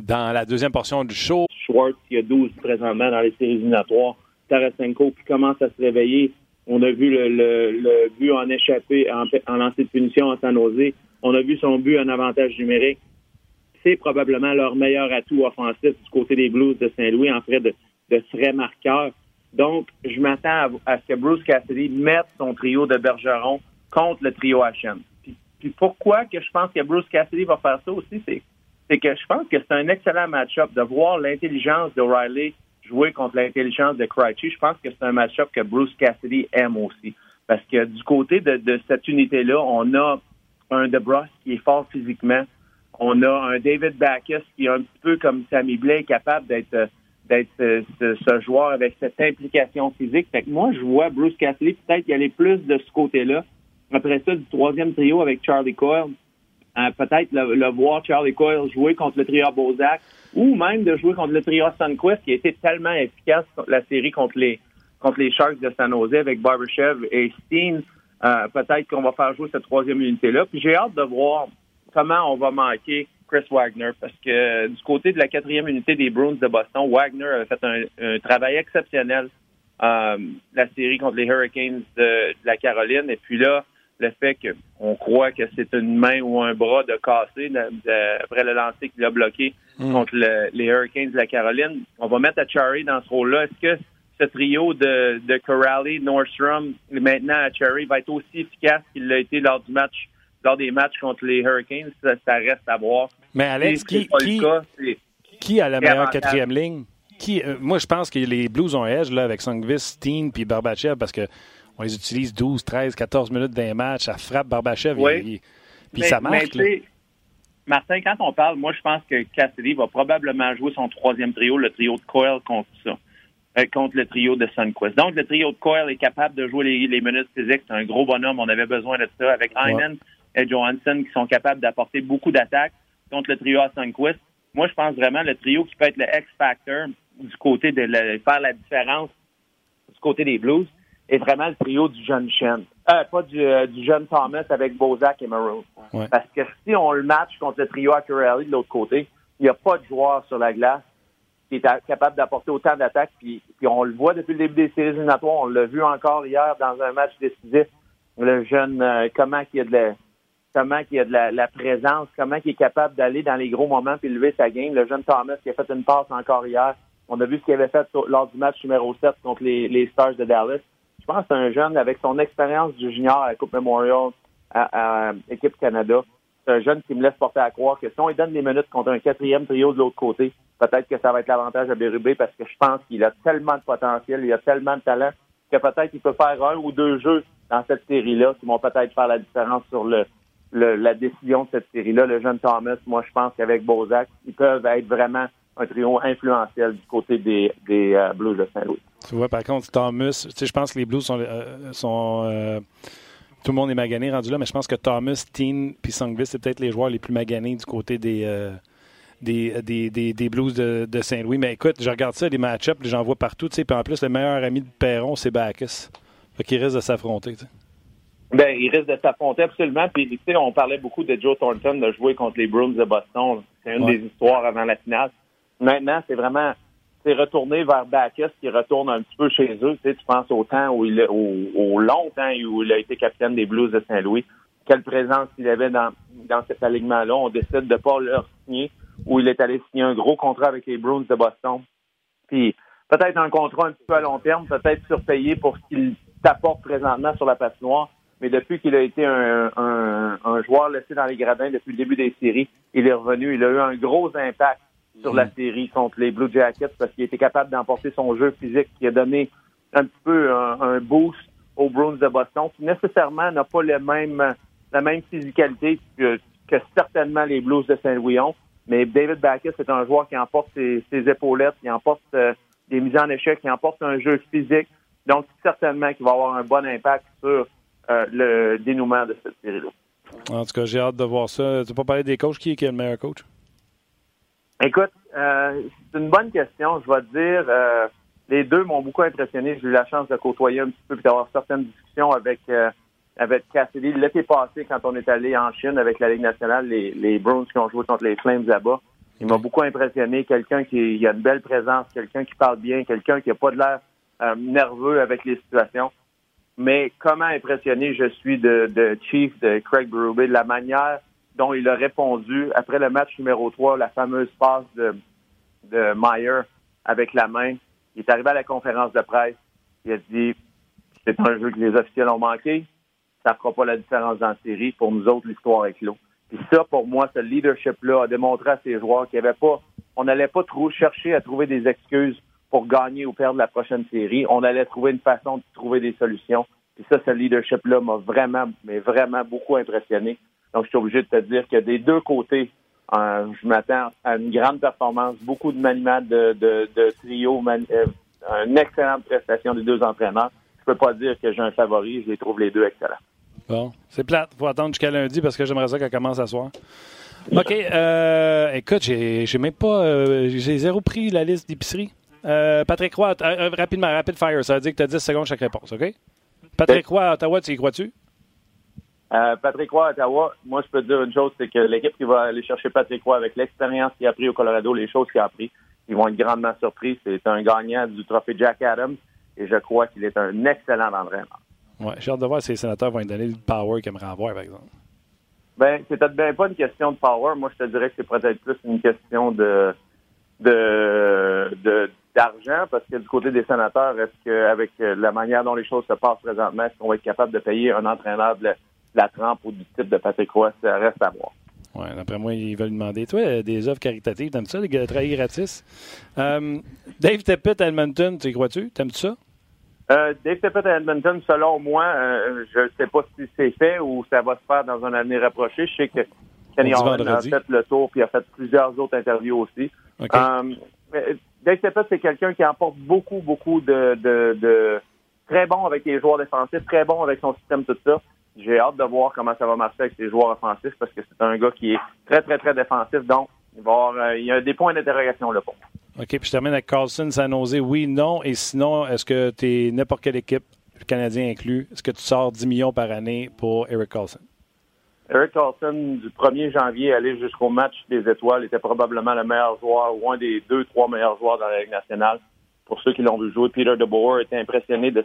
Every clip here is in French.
Dans la deuxième portion du show, Schwartz, il y a 12 présentement dans les séries éliminatoires. Tarasenko qui commence à se réveiller. On a vu le, but en échappé, en, en de punition en San Jose. On a vu son but en avantage numérique. C'est probablement leur meilleur atout offensif du côté des Blues de Saint-Louis en frais de, de frais marqueurs. Donc, je m'attends à, à, ce que Bruce Cassidy mette son trio de Bergeron contre le trio HM. Puis pourquoi que je pense que Bruce Cassidy va faire ça aussi, c'est c'est que je pense que c'est un excellent match-up de voir l'intelligence de Riley jouer contre l'intelligence de Krejci. Je pense que c'est un match-up que Bruce Cassidy aime aussi. Parce que du côté de, cette unité-là, on a un DeBrus qui est fort physiquement. On a un David Backus qui est un petit peu comme Sammy Blake, capable d'être ce, ce, joueur avec cette implication physique. Fait que moi, je vois Bruce Cassidy peut-être y aller plus de ce côté-là. Après ça, du troisième trio avec Charlie Coyle, peut-être le, le, voir Charlie Coyle jouer contre le trio Bozak ou même de jouer contre le trio Sunquist qui a été tellement efficace la série contre les contre les Sharks de San Jose avec Barbashev et Steen. Euh, peut-être qu'on va faire jouer cette troisième unité-là. Puis j'ai hâte de voir comment on va manquer Chris Wagner parce que du côté de la quatrième unité des Bruins de Boston, Wagner a fait un, un travail exceptionnel euh, la série contre les Hurricanes de, de la Caroline. Et puis là, le fait qu'on croit que c'est une main ou un bras de cassé après le lancer qu'il a bloqué mm. contre le, les Hurricanes de la Caroline. On va mettre Cherry dans ce rôle-là. Est-ce que ce trio de, de Corrali, Nordstrom, maintenant à Cherry va être aussi efficace qu'il l'a été lors du match, lors des matchs contre les Hurricanes? Ça, ça reste à voir. Mais Alex, qui, qui, cas, qui, a la meilleure quatrième ligne? Qui, euh, moi, je pense que les Blues ont edge là, avec Songvis, Steen puis Barbachev parce que on les utilise 12, 13, 14 minutes d'un match, ça frappe Barbachev, oui. puis ça marche. Mais, Martin, quand on parle, moi, je pense que Cassidy va probablement jouer son troisième trio, le trio de Coyle, contre ça, euh, contre le trio de Sunquist. Donc, le trio de Coyle est capable de jouer les, les minutes physiques. C'est un gros bonhomme. On avait besoin de ça avec Heinen et Johansson qui sont capables d'apporter beaucoup d'attaques contre le trio à Sunquist. Moi, je pense vraiment le trio qui peut être le X-Factor du côté de faire la différence du côté des Blues est vraiment le trio du jeune Chen. Euh, pas du, euh, du, jeune Thomas avec Bozak et Maroon. Ouais. Parce que si on le match contre le trio Acurelli de l'autre côté, il n'y a pas de joueur sur la glace qui est capable d'apporter autant d'attaques. Puis, puis, on le voit depuis le début des séries éliminatoires. On l'a vu encore hier dans un match décisif. Le jeune, euh, comment qu'il a de la, comment qu'il a de la, la, présence, comment il est capable d'aller dans les gros moments puis lever sa game. Le jeune Thomas qui a fait une passe encore hier. On a vu ce qu'il avait fait lors du match numéro 7 contre les, les Stars de Dallas je pense que c'est un jeune avec son expérience du junior à la Coupe Memorial à, Équipe Canada. C'est un jeune qui me laisse porter à croire que si on lui donne des minutes contre un quatrième trio de l'autre côté, peut-être que ça va être l'avantage à Bérubé parce que je pense qu'il a tellement de potentiel, il a tellement de talent que peut-être qu'il peut faire un ou deux jeux dans cette série-là qui vont peut-être faire la différence sur le, le la décision de cette série-là. Le jeune Thomas, moi je pense qu'avec Bozak, ils peuvent être vraiment un trio influentiel du côté des, des euh, Blues de Saint-Louis. Tu vois, par contre, Thomas, tu sais, je pense que les Blues sont. Euh, sont euh, tout le monde est magané rendu là, mais je pense que Thomas, Teen puis Songvis, c'est peut-être les joueurs les plus maganés du côté des, euh, des, des, des, des, Blues de, de Saint-Louis. Mais écoute, je regarde ça, les match-ups, j'en vois partout. Puis en plus, le meilleur ami de Perron, c'est Bacchus. Fait qu'il risque de s'affronter. Ben, il risque de s'affronter absolument. Puis, on parlait beaucoup de Joe Thornton de jouer contre les Bruins de Boston. C'est une Ouais. des histoires avant la finale. Maintenant, c'est vraiment c'est retourné vers Bacchus qui retourne un petit peu chez eux. Tu, sais, tu penses au temps où il a- au, long temps où il a été capitaine des Blues de Saint-Louis. Quelle présence il avait dans, dans cet alignement-là. On décide de pas le signer où il est allé signer un gros contrat avec les Bruins de Boston. Puis peut-être un contrat un petit peu à long terme, peut-être surpayé pour ce qu'il t'apporte présentement sur la patinoire. Mais depuis qu'il a été un joueur laissé dans les gradins depuis le début des séries, il est revenu. Il a eu un gros impact sur la série contre les Blue Jackets parce qu'il était capable d'emporter son jeu physique qui a donné un petit peu un, un boost aux Bruins de Boston qui nécessairement n'a pas le même la même physicalité que, que certainement les Blues de Saint-Louis. Mais David Backus, c'est un joueur qui emporte ses, épaulettes, qui emporte euh, des mises en échec, qui emporte un jeu physique. Donc, certainement qu'il va avoir un bon impact sur euh, le dénouement de cette série-là. En tout cas, j'ai hâte de voir ça. Tu n'as pas parlé des coachs? Qui est, le meilleur coach? Écoute, euh, c'est une bonne question. Je vais te dire, euh, les deux m'ont beaucoup impressionné. J'ai eu la chance de côtoyer un petit peu et d'avoir certaines discussions avec avec Cassidy. L'été passé, quand on est allé en Chine avec la Ligue nationale, les, les Browns qui ont joué contre les Flames là-bas, il m'a beaucoup impressionné. Quelqu'un qui a une belle présence, quelqu'un qui parle bien, quelqu'un qui n'a pas de l'air nerveux avec les situations mais comment impressionné je suis de, de Chief, de Craig Berube, de la manière dont il a répondu après le match numéro 3, la fameuse passe de, de Meyer avec la main. Il est arrivé à la conférence de presse. Il a dit c'est un jeu que les officiels ont manqué. Ça ne fera pas la différence dans la série. Pour nous autres, l'histoire est clos. Et ça, pour moi, ce leadership-là a démontré à ces joueurs qu'il n'y avait pas, on n'allait pas trop chercher à trouver des excuses pour gagner ou perdre la prochaine série. On allait trouver une façon de trouver des solutions. Et ça, ce leadership-là m'a vraiment, mais vraiment beaucoup impressionné. Donc, je suis obligé de te dire que des deux côtés, euh, je m'attends à une grande performance, beaucoup de maniement de, de, trio, euh, une excellente prestation des deux entraîneurs. Je peux pas dire que j'ai un favori, je les trouve les deux excellents. Bon, c'est plate. Faut attendre jusqu'à lundi parce que j'aimerais ça qu'elle commence à soir. OK. Euh, écoute, j'ai, même pas. j'ai zéro pris la liste d'épicerie. Euh, Patrick Roy, euh, euh, rapidement, rapid fire, ça veut dire que tu as 10 secondes chaque réponse, OK? Patrick Roy à Ottawa, tu y crois-tu? Patrick Roy à Ottawa, moi, je peux te dire une chose, c'est que l'équipe qui va aller chercher Patrick Roy avec l'expérience qu'il a pris au Colorado, les choses qu'il a appris, ils vont être grandement surpris. C'est un gagnant du trophée Jack Adams et je crois qu'il est un excellent entraîneur. Ouais, j'ai hâte de voir si les sénateurs vont lui donner le power qu'ils aimeraient avoir, par exemple. Ben, c'est peut-être bien pas une question de power. Moi, je te dirais que c'est peut-être plus une question de, de, d'argent parce que du côté des sénateurs, est-ce qu'avec la manière dont les choses se passent présentement, est-ce qu'on va être capable de payer un entraîneur de la, trempe ou du type de Patrick Roy? Ça reste à voir. Oui, d'après moi, ils veulent demander. Toi, des œuvres caritatives, t'aimes ça, des travailler gratis? Euh, Dave Tepet à Edmonton, tu crois-tu? T'aimes-tu ça? Euh, Dave Tepet à Edmonton, selon moi, euh, je ne sais pas si c'est fait ou ça va se faire dans un avenir rapproché. Je sais que Kenny Horn a fait le tour puis a fait plusieurs autres interviews aussi. Dave Steppet, c'est quelqu'un qui apporte beaucoup, beaucoup de, de, très bon avec les joueurs défensifs, très bon avec son système, tout ça. J'ai hâte de voir comment ça va marcher avec ses joueurs offensifs parce que c'est un gars qui est très, très, très défensif. Donc, il, va avoir, euh, il y a des points d'interrogation là pour OK, puis je termine avec Carlson, San Jose. Oui, non. Et sinon, est-ce que tu es n'importe quelle équipe, le Canadien inclus, est-ce que tu sors 10 millions par année pour Eric Carlson? Eric Carlson, du 1er janvier aller jusqu'au match des étoiles, était probablement le meilleur joueur ou un des deux, trois meilleurs joueurs dans la Ligue nationale. Pour ceux qui l'ont vu jouer, Peter DeBoer était impressionné de,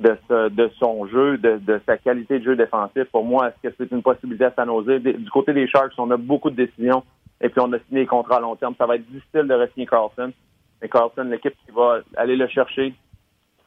de, son jeu, de, sa qualité de jeu défensif. Pour moi, est-ce que c'est une possibilité à San Jose? Du côté des Sharks, on a beaucoup de décisions et puis on a signé des contrats à long terme. Ça va être difficile de re-signer Carlson. Mais Carlson, l'équipe qui va aller le chercher,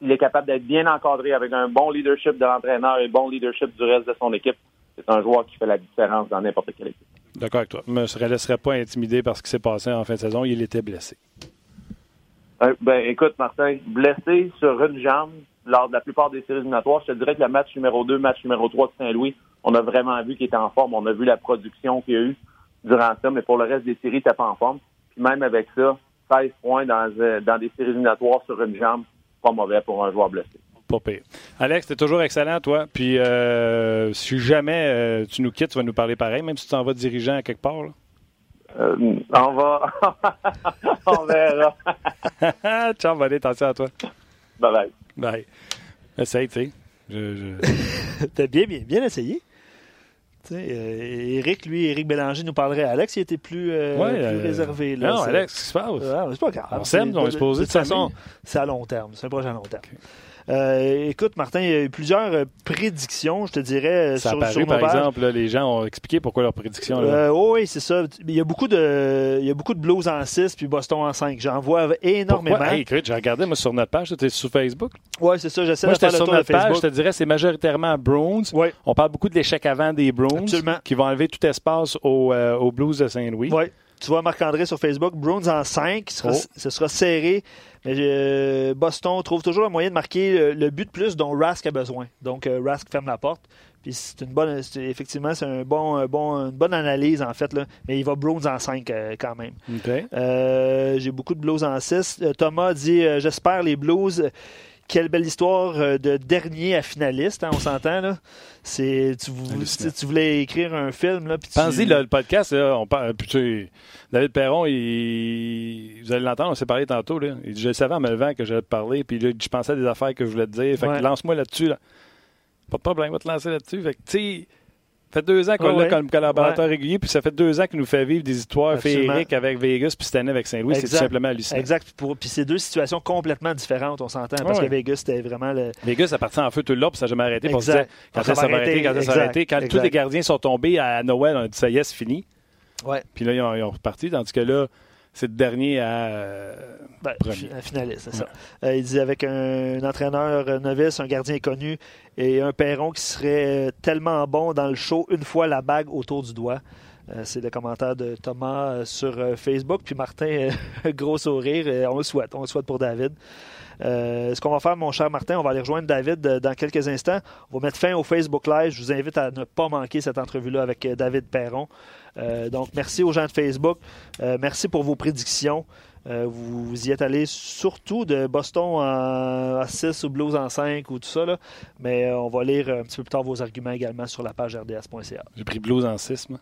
il est capable d'être bien encadré avec un bon leadership de l'entraîneur et un bon leadership du reste de son équipe c'est un joueur qui fait la différence dans n'importe quelle équipe. D'accord avec toi. Je ne me laisserais pas intimider par ce qui s'est passé en fin de saison. Il était blessé. Euh, ben, écoute, Martin, blessé sur une jambe lors de la plupart des séries éliminatoires, je te dirais que le match numéro 2, match numéro 3 de Saint-Louis, on a vraiment vu qu'il était en forme. On a vu la production qu'il y a eu durant ça, mais pour le reste des séries, il n'était pas en forme. Puis même avec ça, 16 points dans, euh, dans des séries éliminatoires sur une jambe, pas mauvais pour un joueur blessé. Alex, tu es toujours excellent, toi. Puis euh, si jamais euh, tu nous quittes, tu vas nous parler pareil, même si tu t'en vas dirigeant à quelque part. Euh, on va. on verra. Ciao, bonne attention à toi. Bye bye. Bye. Essaye, tu sais. Je, T'as bien, bien, bien essayé. Euh, Eric, lui, Eric Bélanger nous parlerait. Alex, il était plus, plus réservé. Là, non, Alex, qu'est-ce qui se passe? Ah, c'est pas grave. On s'aime, on est supposé de toute façon, c'est à long terme. C'est un projet à long terme. Euh, écoute, Martin, il y a eu plusieurs euh, prédictions, je te dirais. Euh, ça sur, a paru, par exemple, les gens ont expliqué pourquoi leurs prédictions. Oh oui, c'est ça. Il y a beaucoup de, il y a beaucoup de Blues en 6 puis Boston en 5. J'en vois énormément. Pourquoi? Hey, j'ai regardé moi, sur notre page. Tu es sur Facebook? Oui, c'est ça. J'essaie de faire sur notre page. Je te dirais, c'est majoritairement Browns. On parle beaucoup de l'échec avant des Browns. Qui vont enlever tout espace aux, Blues de Saint-Louis. Oui. tu vois Marc-André sur Facebook, Bruins en 5, ce sera, serré. Mais euh, Boston trouve toujours un moyen de marquer le, but de plus dont Rask a besoin. Donc Rask ferme la porte. Puis c'est une bonne, effectivement, c'est un bon, bon, une bonne analyse en fait. Là. Mais il va Bruins en 5 quand même. J'ai beaucoup de Blues en 6. Thomas dit J'espère les Blues quelle belle histoire euh, de dernier à finaliste, hein, on s'entend. là. C'est, tu, tu, voulais écrire un film. Là, Pensez, le podcast, on parle, David Perron, il, vous allez l'entendre, on s'est parlé tantôt. Là. Il dit, je savais en me levant que j'allais te parler, puis là, je pensais à des affaires que je voulais te dire. Fait que lance-moi là-dessus. Là. Pas de problème, on va te lancer là-dessus. Fait que, tu sais, fait deux ans qu'on l'a comme collaborateur régulier, puis ça fait deux ans qu'il nous fait vivre des histoires féeriques avec Vegas, puis cette année avec Saint-Louis. C'est tout simplement hallucinant. Exact. Puis c'est deux situations complètement différentes, on s'entend, parce que Vegas, c'était vraiment le. Vegas, ça partit en feu tout le long, puis ça n'a jamais arrêté. Quand ça, s'est arrêté, quand ça s'est arrêté. Quand tous les gardiens sont tombés à Noël, on a dit ça y est, c'est fini. Ouais. Puis là, ils ont, ils ont reparti, tandis que là, c'est le dernier à, euh, ben, finaliste, c'est ça. Euh, il dit avec un, entraîneur novice, un gardien connu et un perron qui serait tellement bon dans le show une fois la bague autour du doigt. Euh, c'est le commentaire de Thomas sur Facebook. Puis Martin, gros sourire. on le souhaite. On le souhaite pour David. ce qu'on va faire, mon cher Martin, on va aller rejoindre David dans quelques instants. On va mettre fin au Facebook Live. Je vous invite à ne pas manquer cette entrevue-là avec David Perron. Euh, donc, merci aux gens de Facebook. Euh, merci pour vos prédictions. Euh, vous, y êtes allé surtout de Boston à 6 ou Blues en 5 ou tout ça. Mais on va lire un petit peu plus tard vos arguments également sur la page rds.ca. J'ai pris Blues en 6, moi.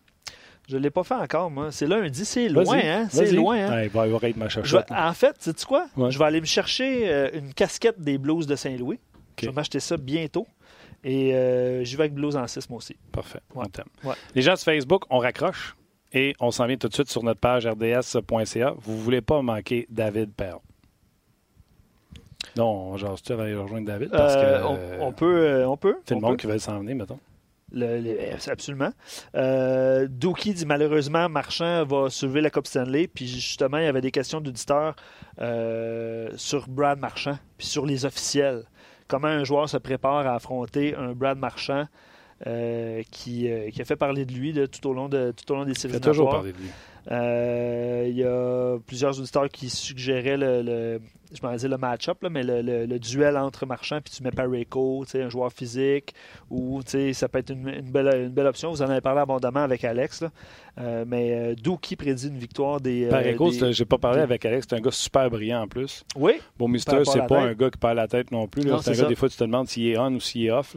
Je ne l'ai pas fait encore, moi. C'est lundi, c'est loin, hein? C'est loin, hein? il va y avoir ma En fait, sais-tu quoi? Je vais aller me chercher une casquette des Blues de Saint-Louis. Je vais m'acheter ça bientôt. Et euh, j'y vais avec Blues en 6, moi aussi. Parfait. Les gens de Facebook, on raccroche et on s'en vient tout de suite sur notre page rds.ca. Vous ne voulez pas manquer David Perron? Non, genre, tu vas aller rejoindre David parce que. Euh, on, peut. Euh, on peut. C'est le monde qui va s'en venir, mettons. Absolument. Euh, Dookie dit malheureusement, Marchand va soulever la Coupe Stanley. Puis justement, il y avait des questions d'auditeurs sur Brad Marchand, puis sur les officiels comment un joueur se prépare à affronter un Brad Marchand euh, qui, euh, qui, a fait parler de lui tout, au long de, tout au long des séries. Il a toujours parlé de lui. Euh, il y a plusieurs auditeurs qui suggéraient le, je m'en le match-up, mais le, duel entre Marchand puis tu mets Pareco, un joueur physique, ou ça peut être une, belle, une, belle, option. Vous en avez parlé abondamment avec Alex. Euh, mais euh, d'où qui prédit une victoire des. Euh, Pareco, j'ai pas parlé avec Alex, c'est un gars super brillant en plus. Oui. Bon, Mister, c'est pas un gars qui perd la tête non plus. C'est un gars, des fois, tu te demandes s'il est on ou s'il est off.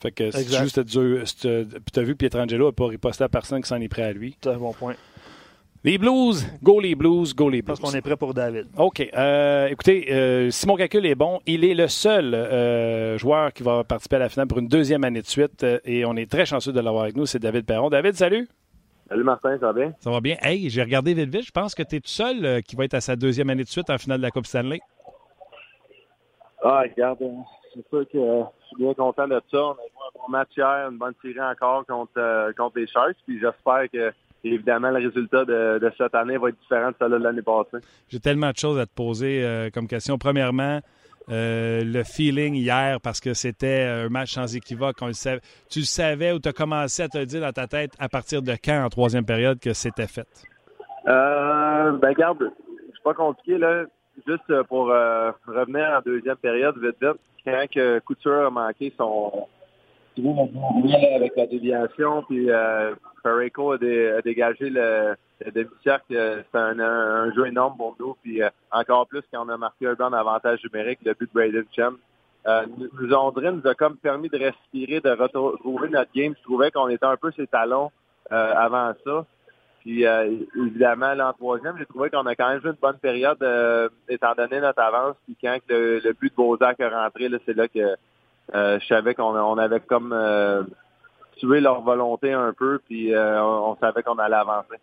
Fait que c'est juste. Puis tu as vu Pietrangelo n'a pas riposté à personne qui s'en est prêt à lui. C'est un bon point. Les Blues, go les Blues, go les Blues. Parce qu'on est prêt pour David. OK. Euh, écoutez, euh, si mon calcul est bon, il est le seul euh, joueur qui va participer à la finale pour une deuxième année de suite et on est très chanceux de l'avoir avec nous. C'est David Perron. David, salut. Salut Martin, ça va bien? Ça va bien. Hey, j'ai regardé vite vite. Je pense que tu es tout seul qui va être à sa deuxième année de suite en finale de la Coupe Stanley. Ah, regarde, c'est sûr que je suis bien content de ça. On a joué un bon match hier, une bonne tirée encore contre, contre les Sharks. Puis j'espère que évidemment, le résultat de, cette année va être différent de celui de l'année passée. J'ai tellement de choses à te poser euh, comme question. Premièrement, euh, le feeling hier, parce que c'était un match sans équivoque. On le savait. Tu le savais ou tu as commencé à te dire dans ta tête à partir de quand, en troisième période, que c'était fait? Euh, ben, regarde, c'est pas compliqué, là. Juste pour euh, revenir en deuxième période, vite, vite, quand que Couture a manqué son, avec la déviation, puis euh, a, dégagé le, demi-cercle. Euh, c'est un, jeu énorme pour nous, puis euh, encore plus quand on a marqué un bon avantage numérique, le but de Braden Chem. Euh, nous, André nous a comme permis de respirer, de retrouver notre game. Je trouvais qu'on était un peu ses talons euh, avant ça. Puis évidemment, l'an troisième, j'ai trouvé qu'on a quand même joué une bonne période étant donné notre avance. Puis quand le, but de Bozak est rentré, c'est là que euh, je savais qu'on avait comme euh, tué leur volonté un peu, puis euh, on, savait qu'on allait avancer.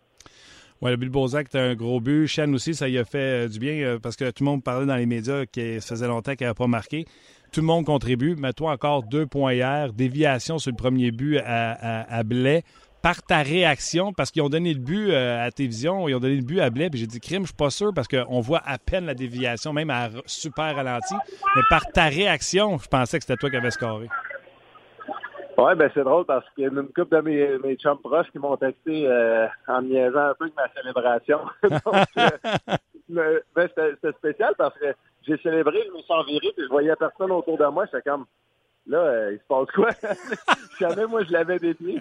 Oui, le but de Bozak était un gros but. Chen aussi, ça y a fait du bien parce que tout le monde parlait dans les médias que ça faisait longtemps qu'il n'avait pas marqué. Tout le monde contribue. Mais toi, encore deux points hier. Déviation sur le premier but à, à, Blais par ta réaction, parce qu'ils ont donné le but euh, à télévision, ils ont donné le but à Blais, puis j'ai dit crime, je suis pas sûr parce qu'on voit à peine la déviation, même à super ralenti. Mais par ta réaction, je pensais que c'était toi qui avais scoré. Oui, ben c'est drôle parce qu'il y a une couple de mes, mes chums proches qui m'ont texté euh, en niaisant un peu avec ma célébration. Euh, ben, c'était spécial parce que j'ai célébré, je me suis enviré, puis je voyais personne autour de moi. J'étais comme, là, euh, il se passe quoi? Jamais moi, je l'avais détenu.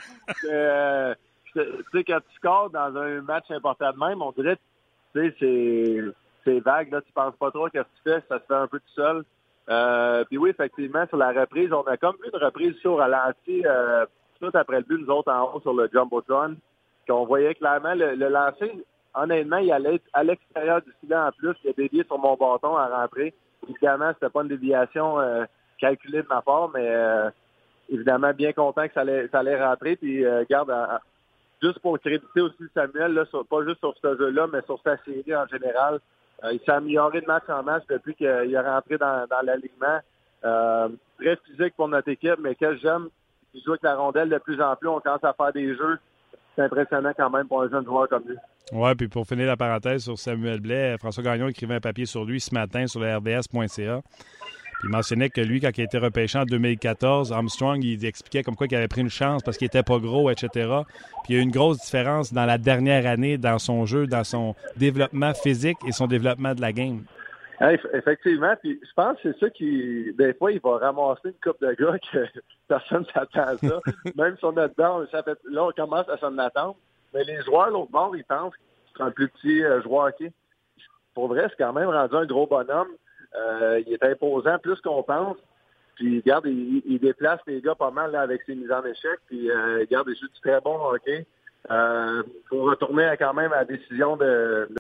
Euh, tu sais, quand tu scores dans un match important de même, on dirait, tu sais, c'est vague, là, tu penses pas trop à ce que tu fais, ça se fait un peu tout seul. Euh, puis oui, effectivement, sur la reprise, on a comme vu une reprise sur ralenti euh, tout après le but, nous autres en haut sur le Jumbotron, qu'on voyait clairement le, lancer. Honnêtement, il allait être à l'extérieur du filet en plus. Il a dévié sur mon bâton à rentrer. Évidemment, c'était pas une déviation euh, calculée de ma part, mais euh, évidemment, bien content que ça allait, ça allait rentrer. Puis, euh, garde, juste pour créditer aussi Samuel, là, pas juste sur ce jeu-là, mais sur sa série en général. Euh, il s'est amélioré de match en match depuis qu'il est rentré dans, l'alignement. Euh, très physique pour notre équipe, mais que j'aime, il joue avec la rondelle de plus en plus. On commence à faire des jeux. C'est impressionnant quand même pour un jeune joueur comme lui. Oui, puis pour finir la parenthèse sur Samuel Blais, François Gagnon écrivait un papier sur lui ce matin sur le RDS.ca il mentionnait que lui, quand il a été repêché en 2014, Armstrong, il expliquait comme quoi qu'il avait pris une chance parce qu'il était pas gros, etc. Puis il y a eu une grosse différence dans la dernière année dans son jeu, dans son développement physique et son développement de la game. effectivement, puis je pense que c'est ça qui, des fois, il va ramasser une coupe de gars que personne ne s'attend à ça. Même si on est dedans, là, on commence à s'en attendre. Mais les joueurs, l'autre bord, ils pensent que c'est un plus petit euh, joueur hockey. Pour vrai, c'est quand même rendu un gros bonhomme. Euh, il est imposant plus qu'on pense. Puis, regarde, il, déplace les gars pas mal là, avec ses mises en échec. Puis, euh, regarde, il joue du très bon hockey. Il euh, faut retourner quand même à la décision de,